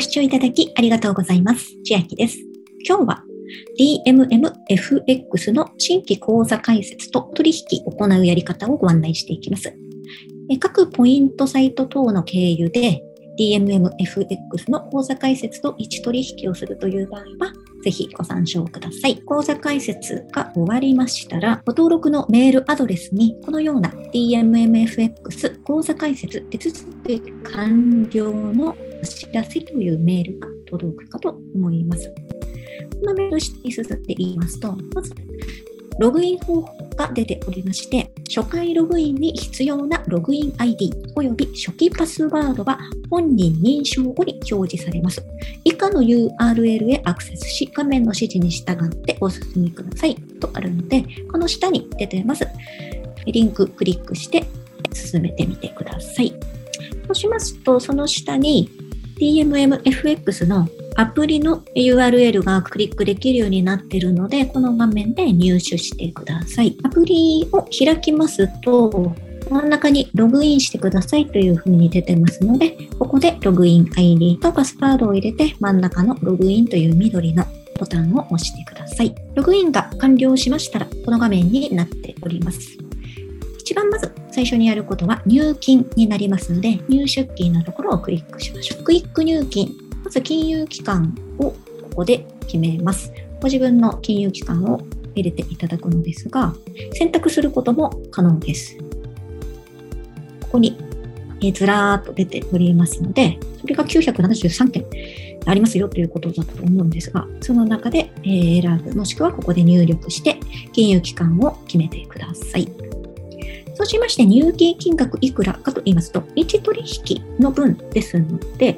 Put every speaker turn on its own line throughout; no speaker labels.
ご視聴いただきありがとうございます。千秋です。今日は DMMFX の新規口座開設と取引を行うやり方をご案内していきます。各ポイントサイト等の経由で DMMFX の口座開設と位置取引をするという場合は、ぜひご参照ください。口座開設が終わりましたら、ご登録のメールアドレスに、このような DMMFX 口座開設手続き完了のお知らせというメールが届くかと思います。このメールに進んで言いますと、まず、ログイン方法が出ておりまして、初回ログインに必要なログイン ID および初期パスワードは本人認証後に表示されます。以下の URL へアクセスし、画面の指示に従ってお進みくださいとあるので、この下に出てます。リンククリックして進めてみてください。そうしますと、その下に DMMFX のアプリの URL がクリックできるようになっているので、この画面で入手してください。アプリを開きますと、真ん中にログインしてくださいというふうに出てますので、ここでログイン ID とパスワードを入れて真ん中のログインという緑のボタンを押してください。ログインが完了しましたら、この画面になっております。一番まず最初にやることは入金になりますので、入出金のところをクリックしましょう。クイック入金。まず金融機関をここで決めます。ご自分の金融機関を入れていただくのですが、選択することも可能です。ここにえずらーっと出ておりますので、それが973件ありますよということだと思うんですが、その中でえ選ぶ、もしくはここで入力して、金融機関を決めてください。そうしまして入金金額いくらかと言いますと、1取引の分ですので、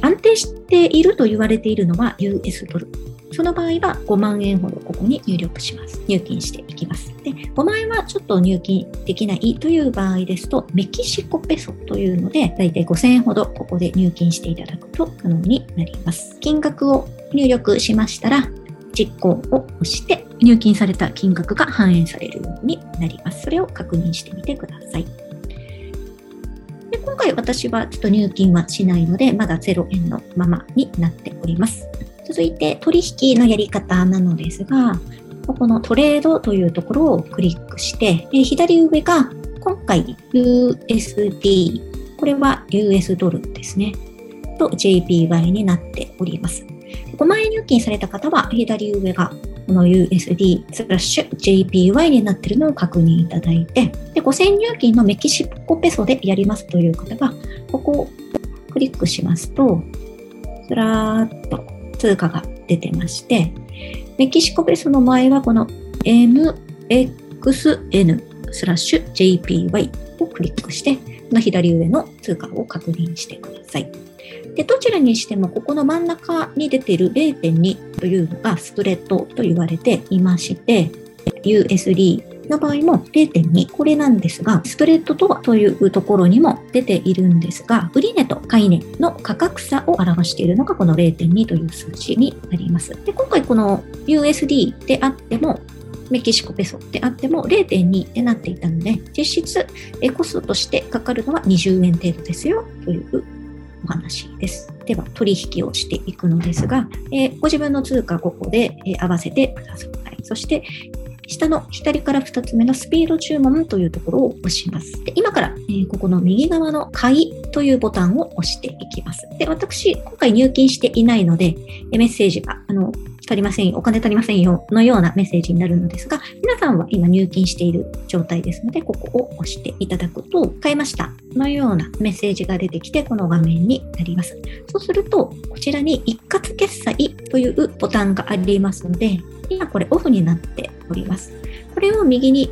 安定していると言われているのは US ドル。その場合は5万円ほどここに入力します。入金していきます。で、5万円はちょっと入金できないという場合ですと、メキシコペソというので、だいたい5000円ほどここで入金していただくと可能になります。金額を入力しましたら、実行を押して入金された金額が反映されるようになります。それを確認してみてください。で今回私はちょっと入金はしないので、まだ0円のままになっております。続いて取引のやり方なのですが、ここのトレードというところをクリックして、左上が今回 USD、これは US ドルですね、と JPY になっております。5万円入金された方は左上がこの USD スラッシュ JPY になっているのを確認いただいて、で5000入金のメキシコペソでやりますという方が、ここをクリックしますと、ずらーっと通貨が出てまして、メキシコペソの場合はこの MXN スラッシュ JPY をクリックして、この左上の通貨を確認してください。で、どちらにしても、ここの真ん中に出ている0.2というのがスプレッドと言われていまして、USD の場合も0.2、これなんですが、スプレッドとはというところにも出ているんですが、売値と買値の価格差を表しているのがこの0.2という数字になります。で今回この USD であっても、メキシコペソであっても0.2ってなっていたので、実質コストとしてかかるのは20円程度ですよというお話です。では、取引をしていくのですが、えー、ご自分の通貨ここで、えー、合わせてください。そして、下の左から2つ目のスピード注文というところを押します。で今から、えー、ここの右側の買いというボタンを押していきます。で私、今回入金していないので、メッセージがあの足りませんよ、お金足りませんよのようなメッセージになるのですが、さんは今入金している状態ですので、ここを押していただくと、買いましたこのようなメッセージが出てきて、この画面になります。そうすると、こちらに一括決済というボタンがありますので、今これオフになっております。これを右に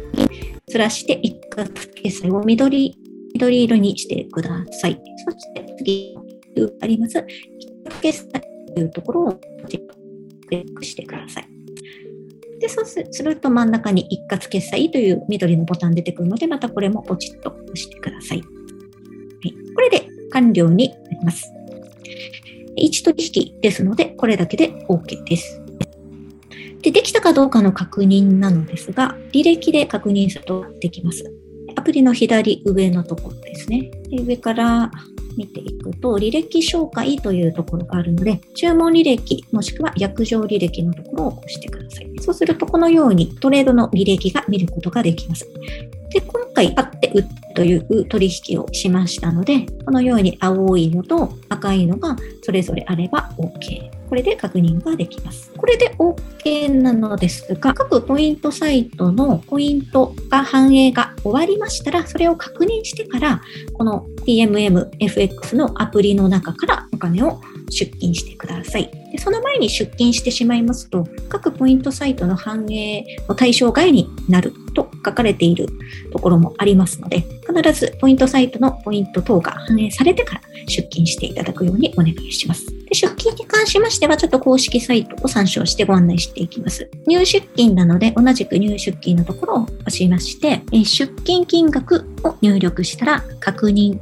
ずらして一括決済を緑緑色にしてください。そして次にあります。一括決済というところをクリックしてください。で、そうすると真ん中に一括決済という緑のボタン出てくるので、またこれもポチッと押してください。はい、これで完了になります。1取引ですので、これだけで OK です。で、できたかどうかの確認なのですが、履歴で確認するとできます。アプリの左上のところですね。上から見ていくと、履歴紹介というところがあるので、注文履歴もしくは約定履歴のところを押してください。そうすると、このようにトレードの履歴が見ることができます。で、今回、買って売っという取引をしましたので、このように青いのと赤いのがそれぞれあれば OK。これで確認ができます。これで OK なのですが、各ポイントサイトのポイントが反映が終わりましたら、それを確認してから、この TMMFX のアプリの中からお金を出金してください。でその前に出金してしまいますと、各ポイントサイトの反映の対象外になると書かれているところもありますので、必ずポイントサイトのポイント等が反映されてから出金していただくようにお願いします。で出金に関しましては、ちょっと公式サイトを参照してご案内していきます。入出金なので、同じく入出金のところを押しまして、出金金額を入力したら確認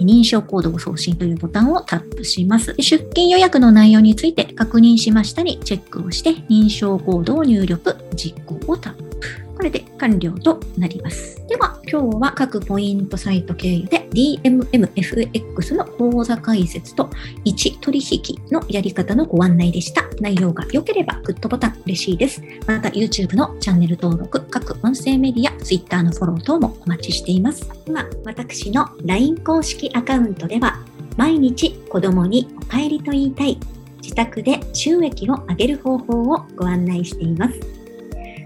認証コードを送信というボタンをタップします。出勤予約の内容について確認しましたにチェックをして認証コードを入力、実行をタップ。これで完了となります。では、今日は各ポイントサイト経由で DMMFX の口座開設と1取引のやり方のご案内でした。内容が良ければグッドボタン嬉しいです。また YouTube のチャンネル登録、各音声メディア、Twitter のフォロー等もお待ちしています。今、私の LINE 公式アカウントでは毎日子供にお帰りと言いたい自宅で収益を上げる方法をご案内しています。